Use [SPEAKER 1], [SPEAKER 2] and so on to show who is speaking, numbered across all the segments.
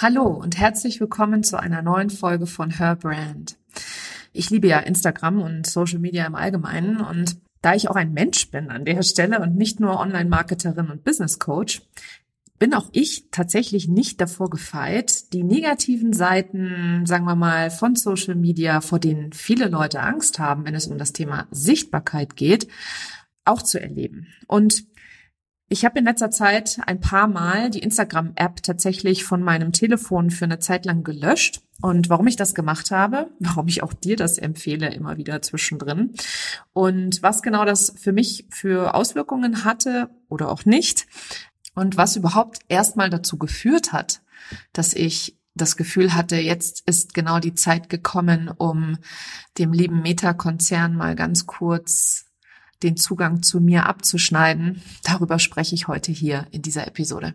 [SPEAKER 1] Hallo und herzlich willkommen zu einer neuen Folge von Her Brand. Ich liebe ja Instagram und Social Media im Allgemeinen und da ich auch ein Mensch bin an der Stelle und nicht nur Online-Marketerin und Business Coach, bin auch ich tatsächlich nicht davor gefeit, die negativen Seiten, sagen wir mal, von Social Media, vor denen viele Leute Angst haben, wenn es um das Thema Sichtbarkeit geht, auch zu erleben. Und ich habe in letzter Zeit ein paar Mal die Instagram-App tatsächlich von meinem Telefon für eine Zeit lang gelöscht. Und warum ich das gemacht habe, warum ich auch dir das empfehle, immer wieder zwischendrin. Und was genau das für mich für Auswirkungen hatte oder auch nicht. Und was überhaupt erstmal dazu geführt hat, dass ich das Gefühl hatte, jetzt ist genau die Zeit gekommen, um dem lieben Meta-Konzern mal ganz kurz den Zugang zu mir abzuschneiden. Darüber spreche ich heute hier in dieser Episode.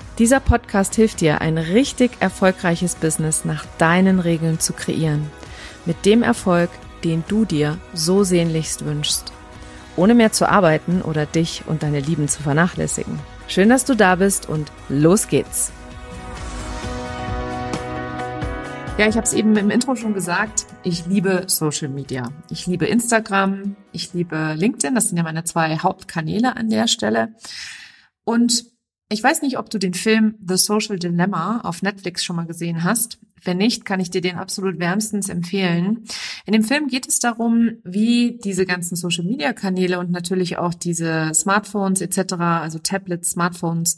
[SPEAKER 1] Dieser Podcast hilft dir, ein richtig erfolgreiches Business nach deinen Regeln zu kreieren. Mit dem Erfolg, den du dir so sehnlichst wünschst. Ohne mehr zu arbeiten oder dich und deine Lieben zu vernachlässigen. Schön, dass du da bist und los geht's. Ja, ich habe es eben im Intro schon gesagt. ich liebe Social Media. Ich liebe Instagram, ich liebe LinkedIn, das sind ja meine zwei Hauptkanäle an der Stelle. Und ich weiß nicht, ob du den Film The Social Dilemma auf Netflix schon mal gesehen hast. Wenn nicht, kann ich dir den absolut wärmstens empfehlen. In dem Film geht es darum, wie diese ganzen Social-Media-Kanäle und natürlich auch diese Smartphones etc., also Tablets, Smartphones,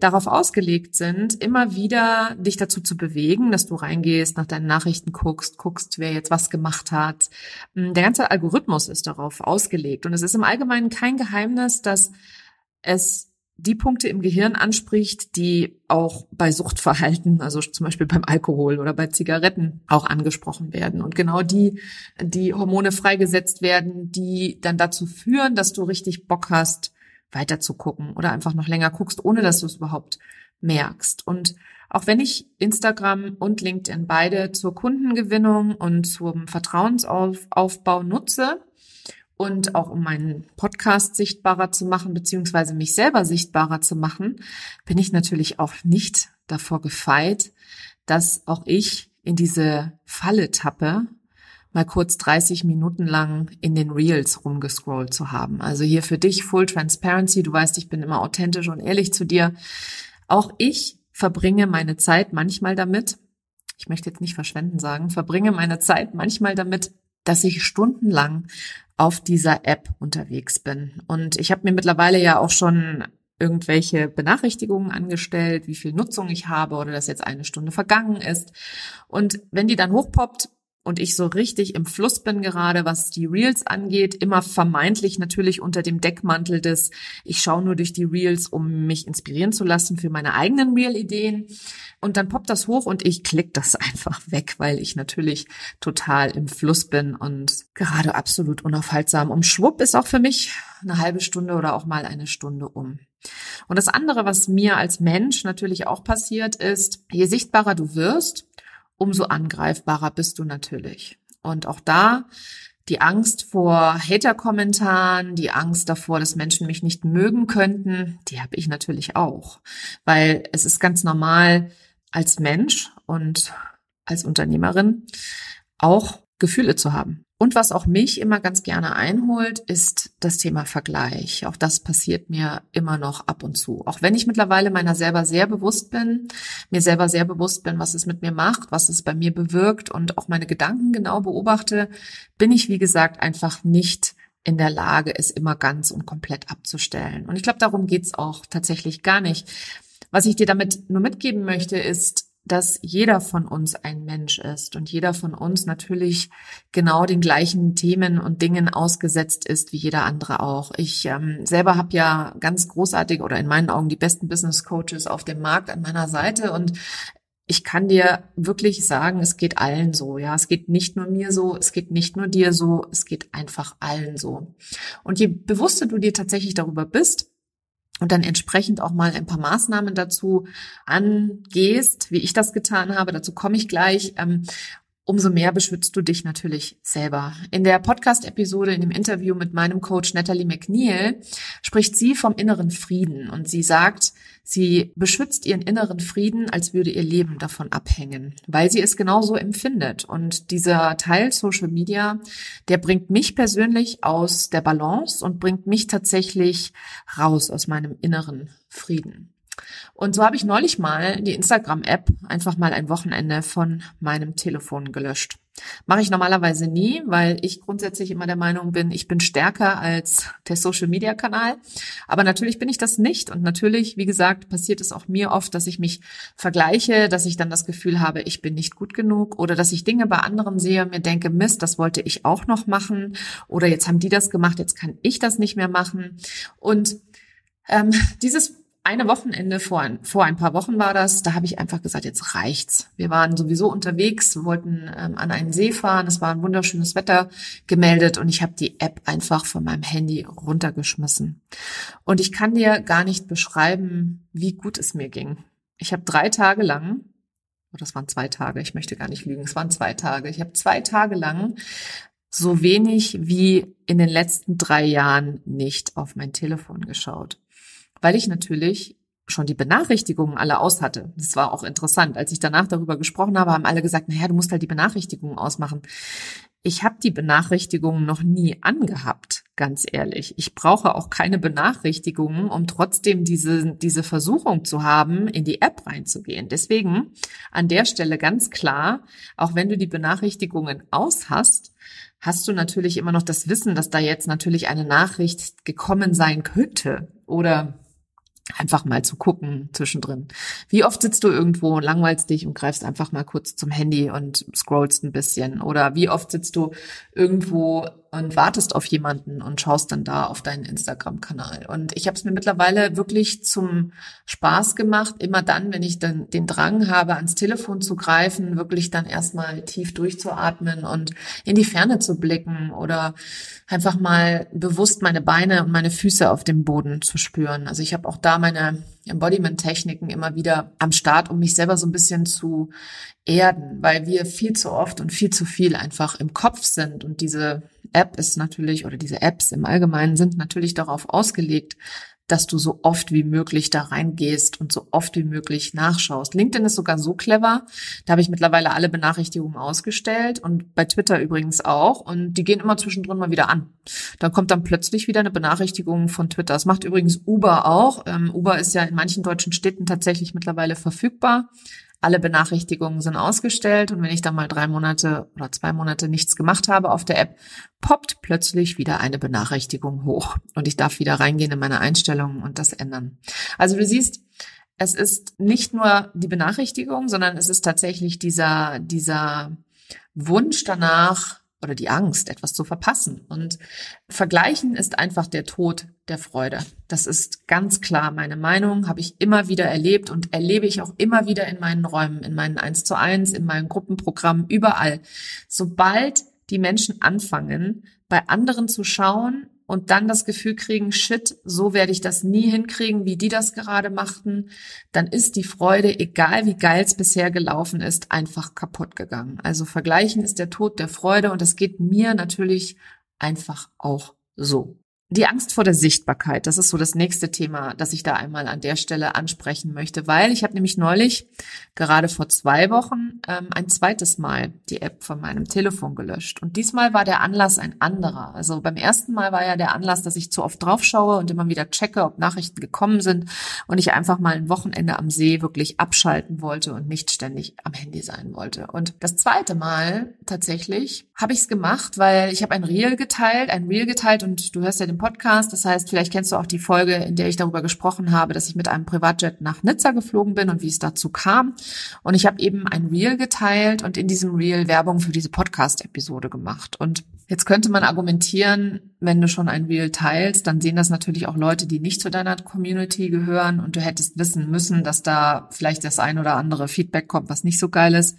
[SPEAKER 1] darauf ausgelegt sind, immer wieder dich dazu zu bewegen, dass du reingehst, nach deinen Nachrichten guckst, guckst, wer jetzt was gemacht hat. Der ganze Algorithmus ist darauf ausgelegt. Und es ist im Allgemeinen kein Geheimnis, dass es die Punkte im Gehirn anspricht, die auch bei Suchtverhalten, also zum Beispiel beim Alkohol oder bei Zigaretten auch angesprochen werden. Und genau die, die Hormone freigesetzt werden, die dann dazu führen, dass du richtig Bock hast, weiter zu gucken oder einfach noch länger guckst, ohne dass du es überhaupt merkst. Und auch wenn ich Instagram und LinkedIn beide zur Kundengewinnung und zum Vertrauensaufbau nutze, und auch um meinen Podcast sichtbarer zu machen, beziehungsweise mich selber sichtbarer zu machen, bin ich natürlich auch nicht davor gefeit, dass auch ich in diese Falle tappe, mal kurz 30 Minuten lang in den Reels rumgescrollt zu haben. Also hier für dich Full Transparency. Du weißt, ich bin immer authentisch und ehrlich zu dir. Auch ich verbringe meine Zeit manchmal damit, ich möchte jetzt nicht verschwenden sagen, verbringe meine Zeit manchmal damit, dass ich stundenlang auf dieser App unterwegs bin. Und ich habe mir mittlerweile ja auch schon irgendwelche Benachrichtigungen angestellt, wie viel Nutzung ich habe oder dass jetzt eine Stunde vergangen ist. Und wenn die dann hochpoppt, und ich so richtig im Fluss bin gerade, was die Reels angeht, immer vermeintlich natürlich unter dem Deckmantel des, ich schaue nur durch die Reels, um mich inspirieren zu lassen für meine eigenen Reel-Ideen. Und dann poppt das hoch und ich klick das einfach weg, weil ich natürlich total im Fluss bin und gerade absolut unaufhaltsam. Um schwupp ist auch für mich eine halbe Stunde oder auch mal eine Stunde um. Und das andere, was mir als Mensch natürlich auch passiert, ist, je sichtbarer du wirst, umso angreifbarer bist du natürlich. Und auch da die Angst vor Hater-Kommentaren, die Angst davor, dass Menschen mich nicht mögen könnten, die habe ich natürlich auch. Weil es ist ganz normal als Mensch und als Unternehmerin auch Gefühle zu haben. Und was auch mich immer ganz gerne einholt, ist das Thema Vergleich. Auch das passiert mir immer noch ab und zu. Auch wenn ich mittlerweile meiner selber sehr bewusst bin, mir selber sehr bewusst bin, was es mit mir macht, was es bei mir bewirkt und auch meine Gedanken genau beobachte, bin ich, wie gesagt, einfach nicht in der Lage, es immer ganz und komplett abzustellen. Und ich glaube, darum geht's auch tatsächlich gar nicht. Was ich dir damit nur mitgeben möchte, ist, dass jeder von uns ein Mensch ist und jeder von uns natürlich genau den gleichen Themen und Dingen ausgesetzt ist wie jeder andere auch. Ich ähm, selber habe ja ganz großartig oder in meinen Augen die besten Business Coaches auf dem Markt an meiner Seite und ich kann dir wirklich sagen, es geht allen so. Ja, es geht nicht nur mir so, es geht nicht nur dir so, es geht einfach allen so. Und je bewusster du dir tatsächlich darüber bist, und dann entsprechend auch mal ein paar Maßnahmen dazu angehst, wie ich das getan habe, dazu komme ich gleich, ähm, umso mehr beschützt du dich natürlich selber. In der Podcast-Episode, in dem Interview mit meinem Coach Natalie McNeil, spricht sie vom inneren Frieden und sie sagt, sie beschützt ihren inneren Frieden, als würde ihr Leben davon abhängen, weil sie es genauso empfindet. Und dieser Teil Social Media, der bringt mich persönlich aus der Balance und bringt mich tatsächlich raus aus meinem inneren Frieden. Und so habe ich neulich mal die Instagram-App einfach mal ein Wochenende von meinem Telefon gelöscht. Mache ich normalerweise nie, weil ich grundsätzlich immer der Meinung bin, ich bin stärker als der Social-Media-Kanal. Aber natürlich bin ich das nicht. Und natürlich, wie gesagt, passiert es auch mir oft, dass ich mich vergleiche, dass ich dann das Gefühl habe, ich bin nicht gut genug oder dass ich Dinge bei anderen sehe und mir denke, Mist, das wollte ich auch noch machen. Oder jetzt haben die das gemacht, jetzt kann ich das nicht mehr machen. Und ähm, dieses eine Wochenende vor ein, vor ein paar Wochen war das, da habe ich einfach gesagt, jetzt reicht's. Wir waren sowieso unterwegs, wollten ähm, an einen See fahren, es war ein wunderschönes Wetter gemeldet und ich habe die App einfach von meinem Handy runtergeschmissen. Und ich kann dir gar nicht beschreiben, wie gut es mir ging. Ich habe drei Tage lang, oh, das waren zwei Tage, ich möchte gar nicht lügen, es waren zwei Tage. Ich habe zwei Tage lang so wenig wie in den letzten drei Jahren nicht auf mein Telefon geschaut weil ich natürlich schon die Benachrichtigungen alle aus hatte. Das war auch interessant. Als ich danach darüber gesprochen habe, haben alle gesagt, naja, du musst halt die Benachrichtigungen ausmachen. Ich habe die Benachrichtigungen noch nie angehabt, ganz ehrlich. Ich brauche auch keine Benachrichtigungen, um trotzdem diese, diese Versuchung zu haben, in die App reinzugehen. Deswegen an der Stelle ganz klar, auch wenn du die Benachrichtigungen aus hast, hast du natürlich immer noch das Wissen, dass da jetzt natürlich eine Nachricht gekommen sein könnte oder einfach mal zu gucken zwischendrin. Wie oft sitzt du irgendwo, langweilst dich und greifst einfach mal kurz zum Handy und scrollst ein bisschen? Oder wie oft sitzt du irgendwo und wartest auf jemanden und schaust dann da auf deinen Instagram-Kanal. Und ich habe es mir mittlerweile wirklich zum Spaß gemacht, immer dann, wenn ich dann den Drang habe, ans Telefon zu greifen, wirklich dann erstmal tief durchzuatmen und in die Ferne zu blicken oder einfach mal bewusst meine Beine und meine Füße auf dem Boden zu spüren. Also ich habe auch da meine Embodiment-Techniken immer wieder am Start, um mich selber so ein bisschen zu erden, weil wir viel zu oft und viel zu viel einfach im Kopf sind. Und diese App ist natürlich oder diese Apps im Allgemeinen sind natürlich darauf ausgelegt, dass du so oft wie möglich da reingehst und so oft wie möglich nachschaust. LinkedIn ist sogar so clever, da habe ich mittlerweile alle Benachrichtigungen ausgestellt und bei Twitter übrigens auch und die gehen immer zwischendrin mal wieder an. Dann kommt dann plötzlich wieder eine Benachrichtigung von Twitter. Das macht übrigens Uber auch. Ähm, Uber ist ja in manchen deutschen Städten tatsächlich mittlerweile verfügbar alle Benachrichtigungen sind ausgestellt und wenn ich dann mal drei Monate oder zwei Monate nichts gemacht habe auf der App, poppt plötzlich wieder eine Benachrichtigung hoch und ich darf wieder reingehen in meine Einstellungen und das ändern. Also du siehst, es ist nicht nur die Benachrichtigung, sondern es ist tatsächlich dieser, dieser Wunsch danach, oder die Angst, etwas zu verpassen. Und vergleichen ist einfach der Tod der Freude. Das ist ganz klar meine Meinung, habe ich immer wieder erlebt und erlebe ich auch immer wieder in meinen Räumen, in meinen 1 zu 1, in meinen Gruppenprogrammen, überall. Sobald die Menschen anfangen, bei anderen zu schauen, und dann das Gefühl kriegen, shit, so werde ich das nie hinkriegen, wie die das gerade machten, dann ist die Freude, egal wie geil es bisher gelaufen ist, einfach kaputt gegangen. Also vergleichen ist der Tod der Freude und es geht mir natürlich einfach auch so. Die Angst vor der Sichtbarkeit, das ist so das nächste Thema, das ich da einmal an der Stelle ansprechen möchte, weil ich habe nämlich neulich, gerade vor zwei Wochen, ähm, ein zweites Mal die App von meinem Telefon gelöscht. Und diesmal war der Anlass ein anderer. Also beim ersten Mal war ja der Anlass, dass ich zu oft drauf schaue und immer wieder checke, ob Nachrichten gekommen sind und ich einfach mal ein Wochenende am See wirklich abschalten wollte und nicht ständig am Handy sein wollte. Und das zweite Mal tatsächlich habe ich es gemacht, weil ich habe ein Reel geteilt, ein Reel geteilt und du hörst ja den Podcast. Das heißt, vielleicht kennst du auch die Folge, in der ich darüber gesprochen habe, dass ich mit einem Privatjet nach Nizza geflogen bin und wie es dazu kam. Und ich habe eben ein Reel geteilt und in diesem Reel Werbung für diese Podcast-Episode gemacht. Und jetzt könnte man argumentieren, wenn du schon ein Reel teilst, dann sehen das natürlich auch Leute, die nicht zu deiner Community gehören und du hättest wissen müssen, dass da vielleicht das ein oder andere Feedback kommt, was nicht so geil ist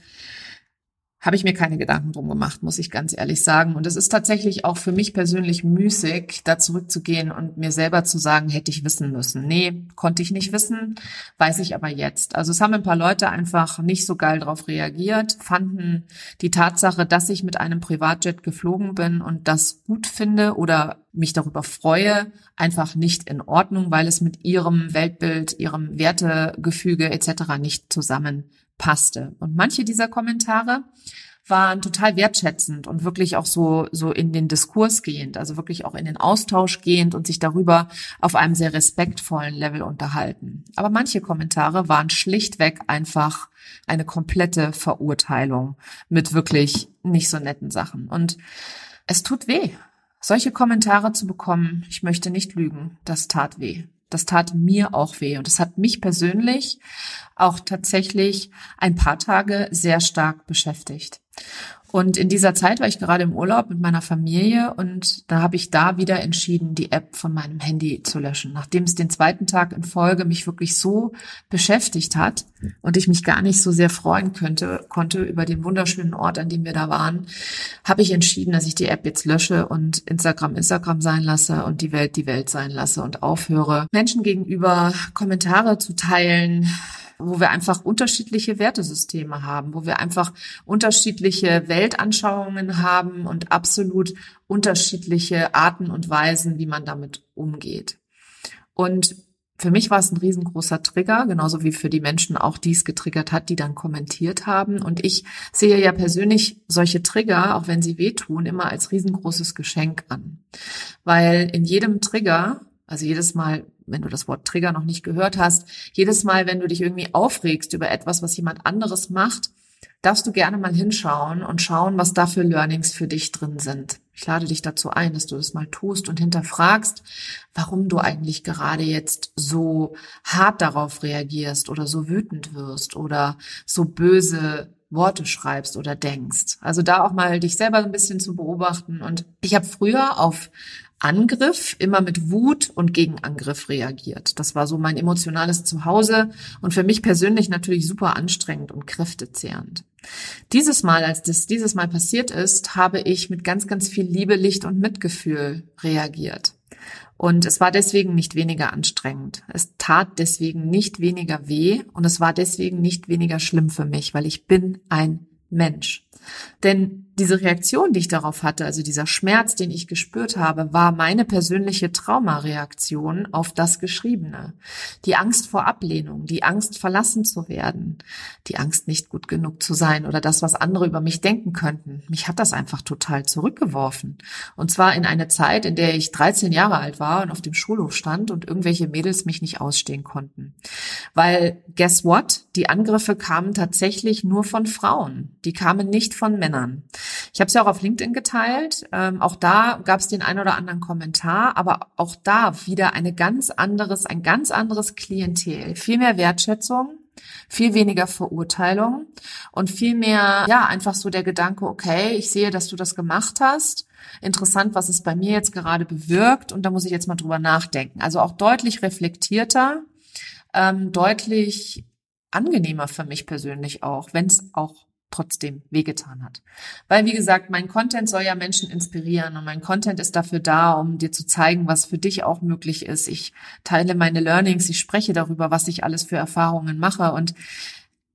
[SPEAKER 1] habe ich mir keine Gedanken drum gemacht, muss ich ganz ehrlich sagen. Und es ist tatsächlich auch für mich persönlich müßig, da zurückzugehen und mir selber zu sagen, hätte ich wissen müssen. Nee, konnte ich nicht wissen, weiß ich aber jetzt. Also es haben ein paar Leute einfach nicht so geil drauf reagiert, fanden die Tatsache, dass ich mit einem Privatjet geflogen bin und das gut finde oder mich darüber freue, einfach nicht in Ordnung, weil es mit ihrem Weltbild, ihrem Wertegefüge etc. nicht zusammen passte. Und manche dieser Kommentare waren total wertschätzend und wirklich auch so, so in den Diskurs gehend, also wirklich auch in den Austausch gehend und sich darüber auf einem sehr respektvollen Level unterhalten. Aber manche Kommentare waren schlichtweg einfach eine komplette Verurteilung mit wirklich nicht so netten Sachen. Und es tut weh. Solche Kommentare zu bekommen, ich möchte nicht lügen, das tat weh. Das tat mir auch weh und es hat mich persönlich auch tatsächlich ein paar Tage sehr stark beschäftigt. Und in dieser Zeit war ich gerade im Urlaub mit meiner Familie und da habe ich da wieder entschieden, die App von meinem Handy zu löschen. Nachdem es den zweiten Tag in Folge mich wirklich so beschäftigt hat und ich mich gar nicht so sehr freuen könnte, konnte über den wunderschönen Ort, an dem wir da waren, habe ich entschieden, dass ich die App jetzt lösche und Instagram Instagram sein lasse und die Welt die Welt sein lasse und aufhöre, Menschen gegenüber Kommentare zu teilen, wo wir einfach unterschiedliche Wertesysteme haben, wo wir einfach unterschiedliche Weltanschauungen haben und absolut unterschiedliche Arten und Weisen, wie man damit umgeht. Und für mich war es ein riesengroßer Trigger, genauso wie für die Menschen auch dies getriggert hat, die dann kommentiert haben. Und ich sehe ja persönlich solche Trigger, auch wenn sie wehtun, immer als riesengroßes Geschenk an. Weil in jedem Trigger, also jedes Mal, wenn du das Wort Trigger noch nicht gehört hast, jedes Mal, wenn du dich irgendwie aufregst über etwas, was jemand anderes macht, darfst du gerne mal hinschauen und schauen, was da für Learnings für dich drin sind. Ich lade dich dazu ein, dass du das mal tust und hinterfragst, warum du eigentlich gerade jetzt so hart darauf reagierst oder so wütend wirst oder so böse Worte schreibst oder denkst. Also da auch mal dich selber ein bisschen zu beobachten. Und ich habe früher auf Angriff immer mit Wut und Gegenangriff reagiert. Das war so mein emotionales Zuhause und für mich persönlich natürlich super anstrengend und kräftezehrend. Dieses Mal, als das dieses Mal passiert ist, habe ich mit ganz, ganz viel Liebe, Licht und Mitgefühl reagiert. Und es war deswegen nicht weniger anstrengend. Es tat deswegen nicht weniger weh und es war deswegen nicht weniger schlimm für mich, weil ich bin ein Mensch. Denn diese Reaktion, die ich darauf hatte, also dieser Schmerz, den ich gespürt habe, war meine persönliche Traumareaktion auf das Geschriebene. Die Angst vor Ablehnung, die Angst verlassen zu werden, die Angst nicht gut genug zu sein oder das, was andere über mich denken könnten. Mich hat das einfach total zurückgeworfen. Und zwar in eine Zeit, in der ich 13 Jahre alt war und auf dem Schulhof stand und irgendwelche Mädels mich nicht ausstehen konnten. Weil, guess what? Die Angriffe kamen tatsächlich nur von Frauen. Die kamen nicht von Männern. Ich habe es ja auch auf LinkedIn geteilt. Ähm, auch da gab es den ein oder anderen Kommentar, aber auch da wieder eine ganz anderes, ein ganz anderes Klientel. Viel mehr Wertschätzung, viel weniger Verurteilung und viel mehr, ja, einfach so der Gedanke, okay, ich sehe, dass du das gemacht hast. Interessant, was es bei mir jetzt gerade bewirkt und da muss ich jetzt mal drüber nachdenken. Also auch deutlich reflektierter, ähm, deutlich angenehmer für mich persönlich auch, wenn es auch trotzdem wehgetan hat. Weil, wie gesagt, mein Content soll ja Menschen inspirieren und mein Content ist dafür da, um dir zu zeigen, was für dich auch möglich ist. Ich teile meine Learnings, ich spreche darüber, was ich alles für Erfahrungen mache und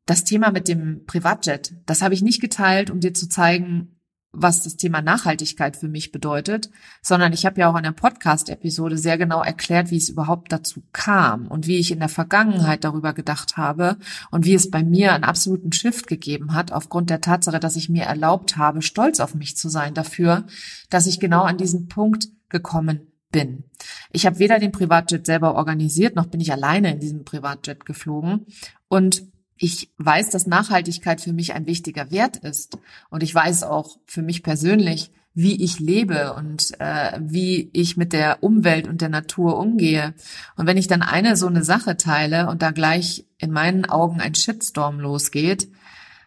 [SPEAKER 1] das Thema mit dem Privatjet, das habe ich nicht geteilt, um dir zu zeigen, was das Thema Nachhaltigkeit für mich bedeutet, sondern ich habe ja auch in der Podcast-Episode sehr genau erklärt, wie es überhaupt dazu kam und wie ich in der Vergangenheit darüber gedacht habe und wie es bei mir einen absoluten Shift gegeben hat, aufgrund der Tatsache, dass ich mir erlaubt habe, stolz auf mich zu sein dafür, dass ich genau an diesen Punkt gekommen bin. Ich habe weder den Privatjet selber organisiert, noch bin ich alleine in diesem Privatjet geflogen und ich weiß, dass Nachhaltigkeit für mich ein wichtiger Wert ist. Und ich weiß auch für mich persönlich, wie ich lebe und äh, wie ich mit der Umwelt und der Natur umgehe. Und wenn ich dann eine so eine Sache teile und da gleich in meinen Augen ein Shitstorm losgeht,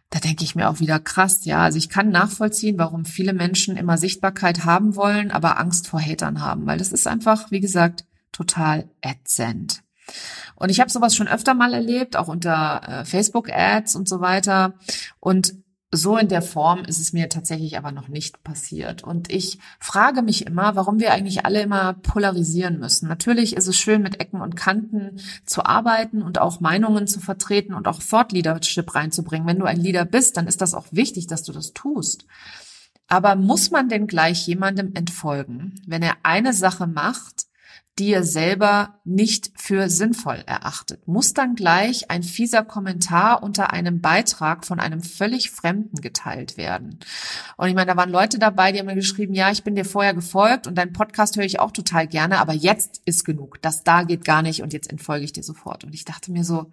[SPEAKER 1] da denke ich mir auch wieder krass, ja. Also ich kann nachvollziehen, warum viele Menschen immer Sichtbarkeit haben wollen, aber Angst vor Hatern haben, weil das ist einfach, wie gesagt, total ätzend. Und ich habe sowas schon öfter mal erlebt, auch unter äh, Facebook-Ads und so weiter. Und so in der Form ist es mir tatsächlich aber noch nicht passiert. Und ich frage mich immer, warum wir eigentlich alle immer polarisieren müssen. Natürlich ist es schön, mit Ecken und Kanten zu arbeiten und auch Meinungen zu vertreten und auch Thought Leadership reinzubringen. Wenn du ein Leader bist, dann ist das auch wichtig, dass du das tust. Aber muss man denn gleich jemandem entfolgen, wenn er eine Sache macht, die er selber nicht für sinnvoll erachtet, muss dann gleich ein fieser Kommentar unter einem Beitrag von einem völlig Fremden geteilt werden. Und ich meine, da waren Leute dabei, die haben mir geschrieben, ja, ich bin dir vorher gefolgt und deinen Podcast höre ich auch total gerne, aber jetzt ist genug. Das da geht gar nicht und jetzt entfolge ich dir sofort. Und ich dachte mir so,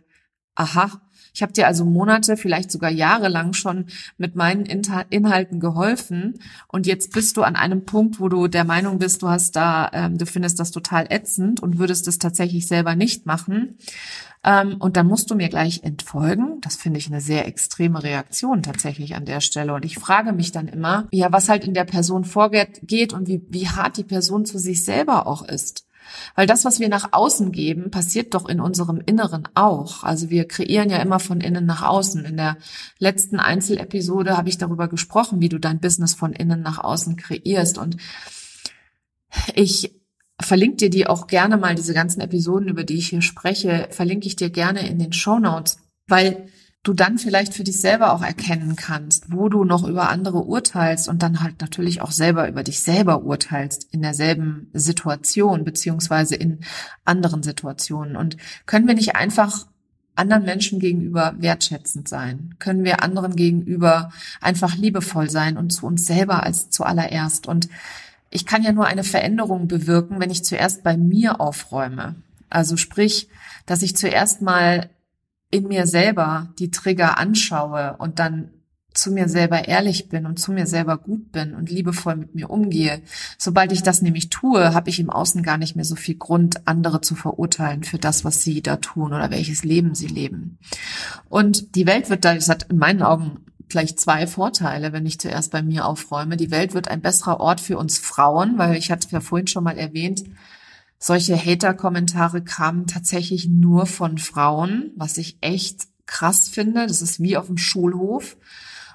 [SPEAKER 1] aha, ich habe dir also Monate, vielleicht sogar Jahre lang schon mit meinen Inhalten geholfen und jetzt bist du an einem Punkt, wo du der Meinung bist, du hast da, ähm, du findest das total ätzend und würdest es tatsächlich selber nicht machen. Ähm, und dann musst du mir gleich entfolgen. Das finde ich eine sehr extreme Reaktion tatsächlich an der Stelle. Und ich frage mich dann immer, ja, was halt in der Person vorgeht und wie, wie hart die Person zu sich selber auch ist. Weil das, was wir nach außen geben, passiert doch in unserem Inneren auch. Also wir kreieren ja immer von innen nach außen. In der letzten Einzelepisode habe ich darüber gesprochen, wie du dein Business von innen nach außen kreierst. Und ich verlinke dir die auch gerne mal, diese ganzen Episoden, über die ich hier spreche, verlinke ich dir gerne in den Show Notes, weil du dann vielleicht für dich selber auch erkennen kannst, wo du noch über andere urteilst und dann halt natürlich auch selber über dich selber urteilst in derselben Situation beziehungsweise in anderen Situationen. Und können wir nicht einfach anderen Menschen gegenüber wertschätzend sein? Können wir anderen gegenüber einfach liebevoll sein und zu uns selber als zuallererst? Und ich kann ja nur eine Veränderung bewirken, wenn ich zuerst bei mir aufräume. Also sprich, dass ich zuerst mal in mir selber die Trigger anschaue und dann zu mir selber ehrlich bin und zu mir selber gut bin und liebevoll mit mir umgehe. Sobald ich das nämlich tue, habe ich im Außen gar nicht mehr so viel Grund, andere zu verurteilen für das, was sie da tun oder welches Leben sie leben. Und die Welt wird da, das hat in meinen Augen gleich zwei Vorteile, wenn ich zuerst bei mir aufräume. Die Welt wird ein besserer Ort für uns Frauen, weil ich hatte ja vorhin schon mal erwähnt, solche Hater-Kommentare kamen tatsächlich nur von Frauen, was ich echt krass finde. Das ist wie auf dem Schulhof.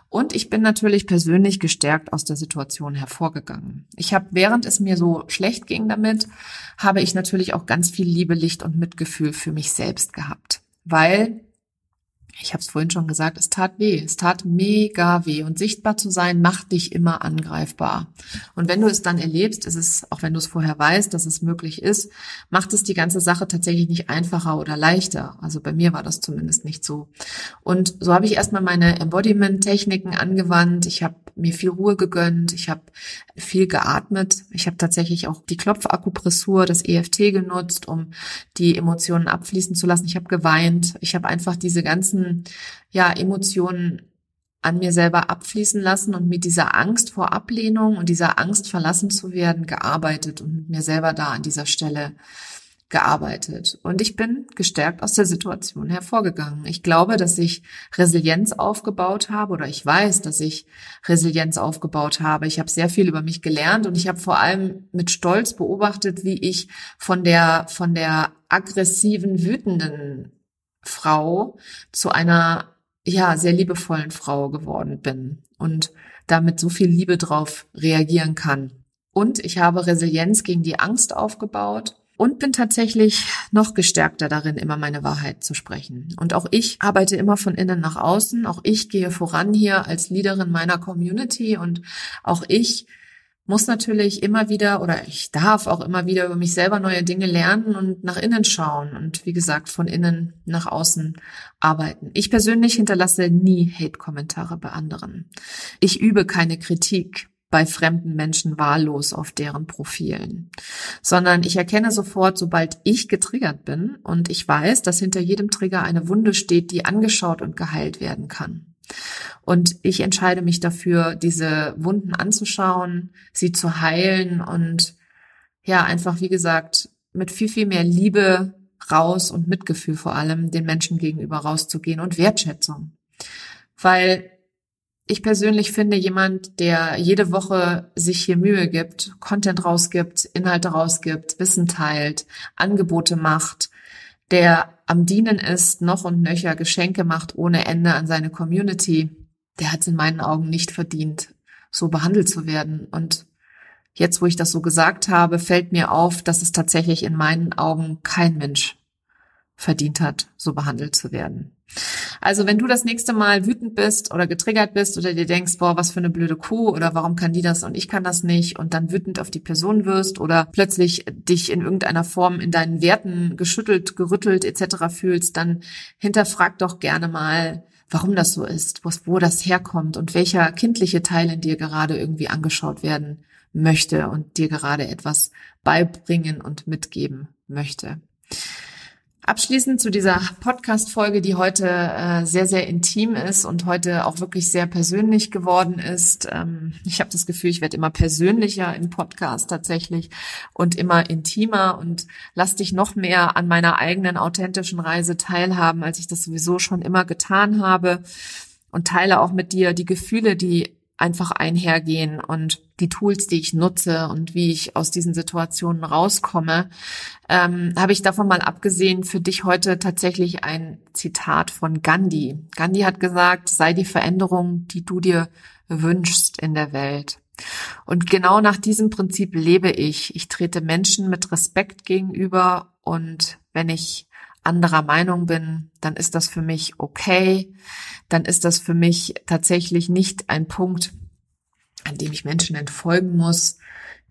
[SPEAKER 1] Und ich bin natürlich persönlich gestärkt aus der Situation hervorgegangen. Ich habe, während es mir so schlecht ging damit, habe ich natürlich auch ganz viel Liebe, Licht und Mitgefühl für mich selbst gehabt. Weil ich habe es vorhin schon gesagt, es tat weh, es tat mega weh und sichtbar zu sein macht dich immer angreifbar. Und wenn du es dann erlebst, ist es, auch wenn du es vorher weißt, dass es möglich ist, macht es die ganze Sache tatsächlich nicht einfacher oder leichter. Also bei mir war das zumindest nicht so. Und so habe ich erstmal meine Embodiment-Techniken angewandt. Ich habe mir viel Ruhe gegönnt, ich habe viel geatmet. Ich habe tatsächlich auch die Klopfakupressur, das EFT genutzt, um die Emotionen abfließen zu lassen. Ich habe geweint. Ich habe einfach diese ganzen ja, Emotionen an mir selber abfließen lassen und mit dieser Angst vor Ablehnung und dieser Angst verlassen zu werden gearbeitet und mit mir selber da an dieser Stelle gearbeitet. Und ich bin gestärkt aus der Situation hervorgegangen. Ich glaube, dass ich Resilienz aufgebaut habe oder ich weiß, dass ich Resilienz aufgebaut habe. Ich habe sehr viel über mich gelernt und ich habe vor allem mit Stolz beobachtet, wie ich von der, von der aggressiven, wütenden Frau zu einer, ja, sehr liebevollen Frau geworden bin und damit so viel Liebe drauf reagieren kann. Und ich habe Resilienz gegen die Angst aufgebaut und bin tatsächlich noch gestärkter darin, immer meine Wahrheit zu sprechen. Und auch ich arbeite immer von innen nach außen. Auch ich gehe voran hier als Leaderin meiner Community und auch ich muss natürlich immer wieder oder ich darf auch immer wieder über mich selber neue Dinge lernen und nach innen schauen und wie gesagt von innen nach außen arbeiten. Ich persönlich hinterlasse nie Hate-Kommentare bei anderen. Ich übe keine Kritik bei fremden Menschen wahllos auf deren Profilen, sondern ich erkenne sofort, sobald ich getriggert bin und ich weiß, dass hinter jedem Trigger eine Wunde steht, die angeschaut und geheilt werden kann. Und ich entscheide mich dafür, diese Wunden anzuschauen, sie zu heilen und ja, einfach, wie gesagt, mit viel, viel mehr Liebe raus und Mitgefühl vor allem den Menschen gegenüber rauszugehen und Wertschätzung. Weil ich persönlich finde, jemand, der jede Woche sich hier Mühe gibt, Content rausgibt, Inhalte rausgibt, Wissen teilt, Angebote macht, der am Dienen ist, noch und nöcher Geschenke macht ohne Ende an seine Community, der hat es in meinen Augen nicht verdient, so behandelt zu werden. Und jetzt, wo ich das so gesagt habe, fällt mir auf, dass es tatsächlich in meinen Augen kein Mensch verdient hat, so behandelt zu werden. Also wenn du das nächste Mal wütend bist oder getriggert bist oder dir denkst, boah, was für eine blöde Kuh oder warum kann die das und ich kann das nicht und dann wütend auf die Person wirst oder plötzlich dich in irgendeiner Form in deinen Werten geschüttelt, gerüttelt etc. fühlst, dann hinterfrag doch gerne mal, warum das so ist, wo das herkommt und welcher kindliche Teil in dir gerade irgendwie angeschaut werden möchte und dir gerade etwas beibringen und mitgeben möchte. Abschließend zu dieser Podcast-Folge, die heute äh, sehr, sehr intim ist und heute auch wirklich sehr persönlich geworden ist. Ähm, ich habe das Gefühl, ich werde immer persönlicher im Podcast tatsächlich und immer intimer und lass dich noch mehr an meiner eigenen authentischen Reise teilhaben, als ich das sowieso schon immer getan habe und teile auch mit dir die Gefühle, die einfach einhergehen und die Tools, die ich nutze und wie ich aus diesen Situationen rauskomme, ähm, habe ich davon mal abgesehen für dich heute tatsächlich ein Zitat von Gandhi. Gandhi hat gesagt, sei die Veränderung, die du dir wünschst in der Welt. Und genau nach diesem Prinzip lebe ich. Ich trete Menschen mit Respekt gegenüber und wenn ich anderer Meinung bin, dann ist das für mich okay. Dann ist das für mich tatsächlich nicht ein Punkt, an dem ich Menschen entfolgen muss,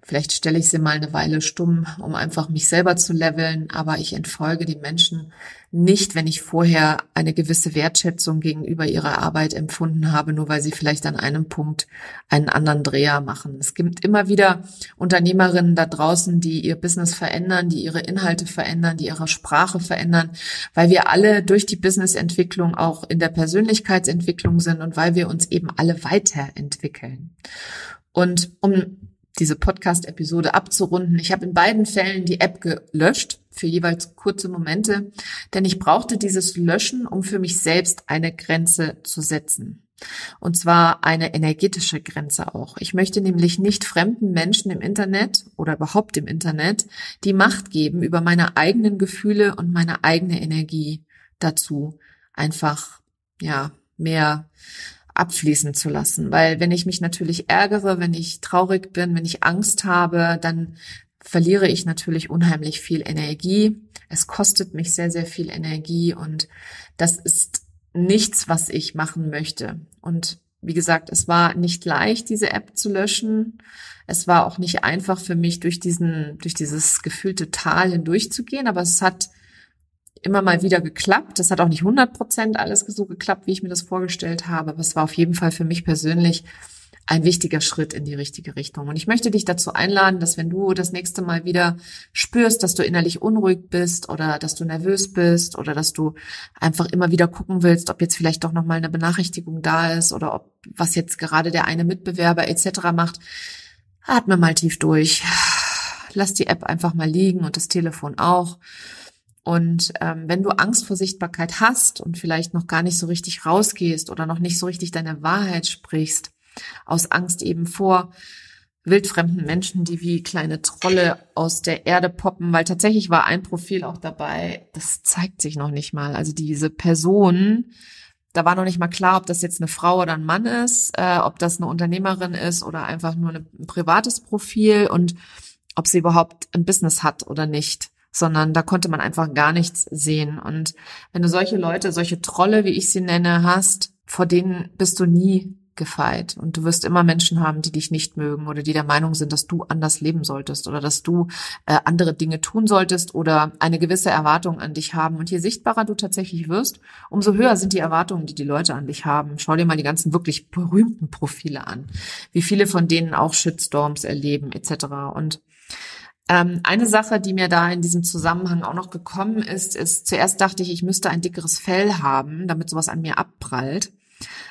[SPEAKER 1] Vielleicht stelle ich sie mal eine Weile stumm, um einfach mich selber zu leveln, aber ich entfolge den Menschen nicht, wenn ich vorher eine gewisse Wertschätzung gegenüber ihrer Arbeit empfunden habe, nur weil sie vielleicht an einem Punkt einen anderen Dreher machen. Es gibt immer wieder Unternehmerinnen da draußen, die ihr Business verändern, die ihre Inhalte verändern, die ihre Sprache verändern, weil wir alle durch die Businessentwicklung auch in der Persönlichkeitsentwicklung sind und weil wir uns eben alle weiterentwickeln. Und um diese Podcast-Episode abzurunden. Ich habe in beiden Fällen die App gelöscht für jeweils kurze Momente, denn ich brauchte dieses Löschen, um für mich selbst eine Grenze zu setzen. Und zwar eine energetische Grenze auch. Ich möchte nämlich nicht fremden Menschen im Internet oder überhaupt im Internet die Macht geben über meine eigenen Gefühle und meine eigene Energie dazu einfach, ja, mehr abfließen zu lassen. Weil wenn ich mich natürlich ärgere, wenn ich traurig bin, wenn ich Angst habe, dann verliere ich natürlich unheimlich viel Energie. Es kostet mich sehr, sehr viel Energie und das ist nichts, was ich machen möchte. Und wie gesagt, es war nicht leicht, diese App zu löschen. Es war auch nicht einfach für mich, durch diesen, durch dieses gefühlte Tal hindurchzugehen, aber es hat immer mal wieder geklappt. Das hat auch nicht 100 Prozent alles so geklappt, wie ich mir das vorgestellt habe, aber es war auf jeden Fall für mich persönlich ein wichtiger Schritt in die richtige Richtung. Und ich möchte dich dazu einladen, dass wenn du das nächste Mal wieder spürst, dass du innerlich unruhig bist oder dass du nervös bist oder dass du einfach immer wieder gucken willst, ob jetzt vielleicht doch nochmal eine Benachrichtigung da ist oder ob was jetzt gerade der eine Mitbewerber etc. macht, atme mal tief durch. Lass die App einfach mal liegen und das Telefon auch und ähm, wenn du Angst vor Sichtbarkeit hast und vielleicht noch gar nicht so richtig rausgehst oder noch nicht so richtig deine Wahrheit sprichst, aus Angst eben vor wildfremden Menschen, die wie kleine Trolle aus der Erde poppen, weil tatsächlich war ein Profil auch dabei, das zeigt sich noch nicht mal. Also diese Person, da war noch nicht mal klar, ob das jetzt eine Frau oder ein Mann ist, äh, ob das eine Unternehmerin ist oder einfach nur ein privates Profil und ob sie überhaupt ein Business hat oder nicht sondern da konnte man einfach gar nichts sehen. Und wenn du solche Leute, solche Trolle, wie ich sie nenne, hast, vor denen bist du nie gefeit. Und du wirst immer Menschen haben, die dich nicht mögen oder die der Meinung sind, dass du anders leben solltest oder dass du äh, andere Dinge tun solltest oder eine gewisse Erwartung an dich haben. Und je sichtbarer du tatsächlich wirst, umso höher sind die Erwartungen, die die Leute an dich haben. Schau dir mal die ganzen wirklich berühmten Profile an, wie viele von denen auch Shitstorms erleben etc. Und ähm, eine Sache, die mir da in diesem Zusammenhang auch noch gekommen ist, ist, zuerst dachte ich, ich müsste ein dickeres Fell haben, damit sowas an mir abprallt.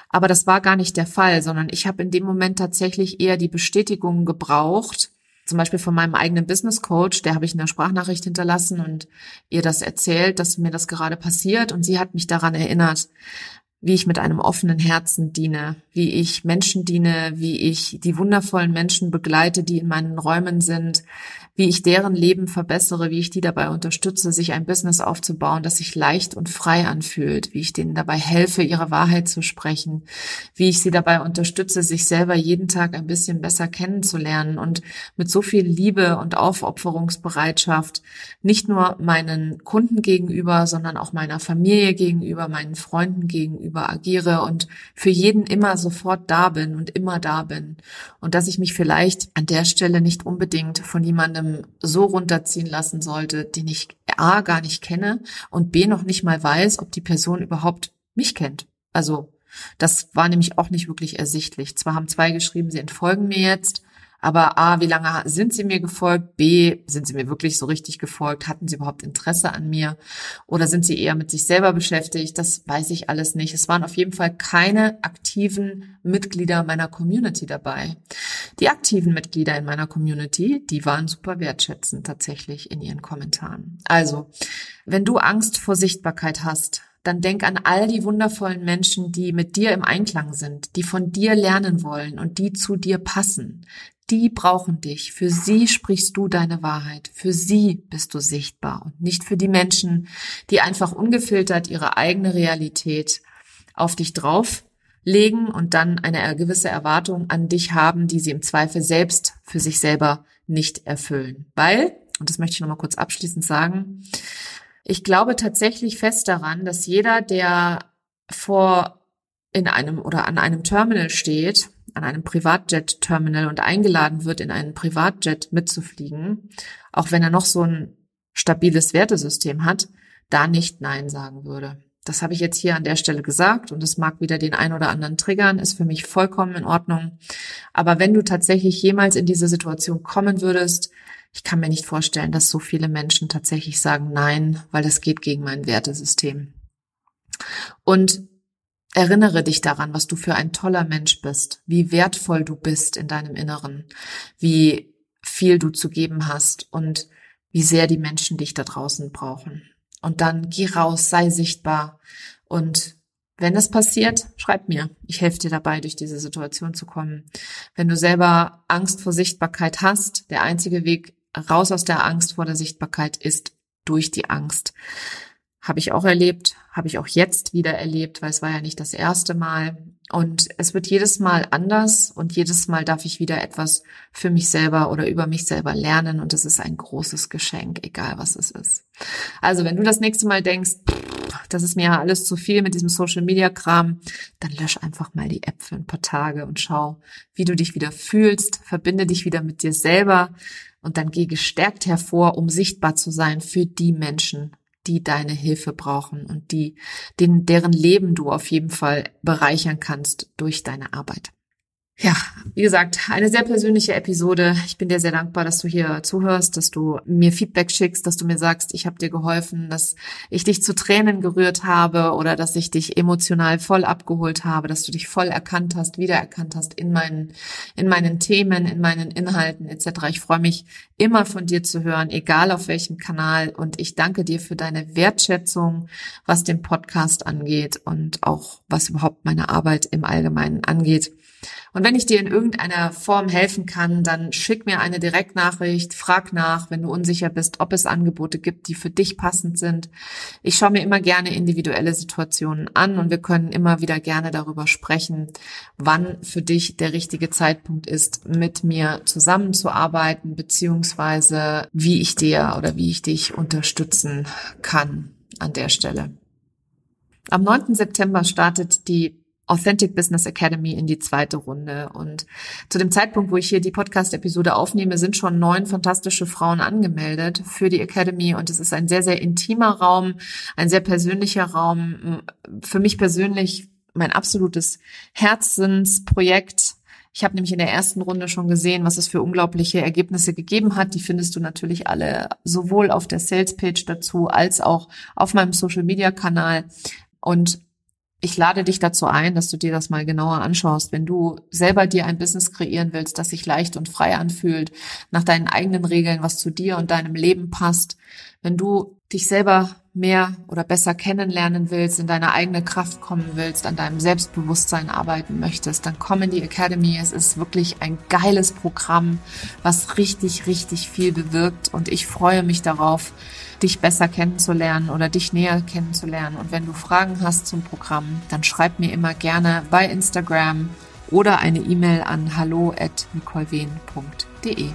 [SPEAKER 1] Aber das war gar nicht der Fall, sondern ich habe in dem Moment tatsächlich eher die Bestätigung gebraucht, zum Beispiel von meinem eigenen Business Coach, der habe ich eine Sprachnachricht hinterlassen und ihr das erzählt, dass mir das gerade passiert und sie hat mich daran erinnert, wie ich mit einem offenen Herzen diene, wie ich Menschen diene, wie ich die wundervollen Menschen begleite, die in meinen Räumen sind, wie ich deren Leben verbessere, wie ich die dabei unterstütze, sich ein Business aufzubauen, das sich leicht und frei anfühlt, wie ich denen dabei helfe, ihre Wahrheit zu sprechen, wie ich sie dabei unterstütze, sich selber jeden Tag ein bisschen besser kennenzulernen und mit so viel Liebe und Aufopferungsbereitschaft nicht nur meinen Kunden gegenüber, sondern auch meiner Familie gegenüber, meinen Freunden gegenüber agiere und für jeden immer sofort da bin und immer da bin. Und dass ich mich vielleicht an der Stelle nicht unbedingt von jemandem ähm, so runterziehen lassen sollte, den ich A gar nicht kenne und B noch nicht mal weiß, ob die Person überhaupt mich kennt. Also das war nämlich auch nicht wirklich ersichtlich. Zwar haben zwei geschrieben, sie entfolgen mir jetzt, aber A, wie lange sind sie mir gefolgt? B, sind sie mir wirklich so richtig gefolgt? Hatten sie überhaupt Interesse an mir? Oder sind sie eher mit sich selber beschäftigt? Das weiß ich alles nicht. Es waren auf jeden Fall keine aktiven Mitglieder meiner Community dabei. Die aktiven Mitglieder in meiner Community, die waren super wertschätzend tatsächlich in ihren Kommentaren. Also, wenn du Angst vor Sichtbarkeit hast, dann denk an all die wundervollen Menschen, die mit dir im Einklang sind, die von dir lernen wollen und die zu dir passen, die brauchen dich. Für sie sprichst du deine Wahrheit. Für sie bist du sichtbar und nicht für die Menschen, die einfach ungefiltert ihre eigene Realität auf dich drauflegen und dann eine gewisse Erwartung an dich haben, die sie im Zweifel selbst für sich selber nicht erfüllen. Weil, und das möchte ich nochmal kurz abschließend sagen, Ich glaube tatsächlich fest daran, dass jeder, der vor in einem oder an einem Terminal steht, an einem Privatjet-Terminal und eingeladen wird, in einen Privatjet mitzufliegen, auch wenn er noch so ein stabiles Wertesystem hat, da nicht Nein sagen würde. Das habe ich jetzt hier an der Stelle gesagt und es mag wieder den ein oder anderen triggern, ist für mich vollkommen in Ordnung. Aber wenn du tatsächlich jemals in diese Situation kommen würdest, ich kann mir nicht vorstellen, dass so viele Menschen tatsächlich sagen Nein, weil das geht gegen mein Wertesystem. Und erinnere dich daran, was du für ein toller Mensch bist, wie wertvoll du bist in deinem Inneren, wie viel du zu geben hast und wie sehr die Menschen dich da draußen brauchen. Und dann geh raus, sei sichtbar. Und wenn das passiert, schreib mir. Ich helfe dir dabei, durch diese Situation zu kommen. Wenn du selber Angst vor Sichtbarkeit hast, der einzige Weg raus aus der Angst vor der Sichtbarkeit ist durch die Angst. Habe ich auch erlebt, habe ich auch jetzt wieder erlebt, weil es war ja nicht das erste Mal. Und es wird jedes Mal anders und jedes Mal darf ich wieder etwas für mich selber oder über mich selber lernen und es ist ein großes Geschenk, egal was es ist. Also wenn du das nächste Mal denkst, das ist mir ja alles zu viel mit diesem Social Media Kram, dann lösch einfach mal die für ein paar Tage und schau, wie du dich wieder fühlst, verbinde dich wieder mit dir selber und dann geh gestärkt hervor, um sichtbar zu sein für die Menschen, die deine Hilfe brauchen und die, den, deren Leben du auf jeden Fall bereichern kannst durch deine Arbeit. Ja, wie gesagt, eine sehr persönliche Episode. Ich bin dir sehr dankbar, dass du hier zuhörst, dass du mir Feedback schickst, dass du mir sagst, ich habe dir geholfen, dass ich dich zu Tränen gerührt habe oder dass ich dich emotional voll abgeholt habe, dass du dich voll erkannt hast, wiedererkannt hast in meinen in meinen Themen, in meinen Inhalten etc. Ich freue mich immer von dir zu hören, egal auf welchem Kanal und ich danke dir für deine Wertschätzung, was den Podcast angeht und auch was überhaupt meine Arbeit im Allgemeinen angeht. Und wenn ich dir in irgendeiner Form helfen kann, dann schick mir eine Direktnachricht, frag nach, wenn du unsicher bist, ob es Angebote gibt, die für dich passend sind. Ich schaue mir immer gerne individuelle Situationen an und wir können immer wieder gerne darüber sprechen, wann für dich der richtige Zeitpunkt ist, mit mir zusammenzuarbeiten, beziehungsweise wie ich dir oder wie ich dich unterstützen kann an der Stelle. Am 9. September startet die Authentic Business Academy in die zweite Runde. Und zu dem Zeitpunkt, wo ich hier die Podcast-Episode aufnehme, sind schon neun fantastische Frauen angemeldet für die Academy. Und es ist ein sehr, sehr intimer Raum, ein sehr persönlicher Raum. Für mich persönlich mein absolutes Herzensprojekt. Ich habe nämlich in der ersten Runde schon gesehen, was es für unglaubliche Ergebnisse gegeben hat. Die findest du natürlich alle sowohl auf der Sales Page dazu als auch auf meinem Social Media Kanal. Und ich lade dich dazu ein, dass du dir das mal genauer anschaust. Wenn du selber dir ein Business kreieren willst, das sich leicht und frei anfühlt, nach deinen eigenen Regeln, was zu dir und deinem Leben passt, wenn du dich selber mehr oder besser kennenlernen willst, in deine eigene Kraft kommen willst, an deinem Selbstbewusstsein arbeiten möchtest, dann komm in die Academy. Es ist wirklich ein geiles Programm, was richtig, richtig viel bewirkt und ich freue mich darauf, dich besser kennenzulernen oder dich näher kennenzulernen. Und wenn du Fragen hast zum Programm, dann schreib mir immer gerne bei Instagram oder eine E-Mail an hallo at nicolewehn.de.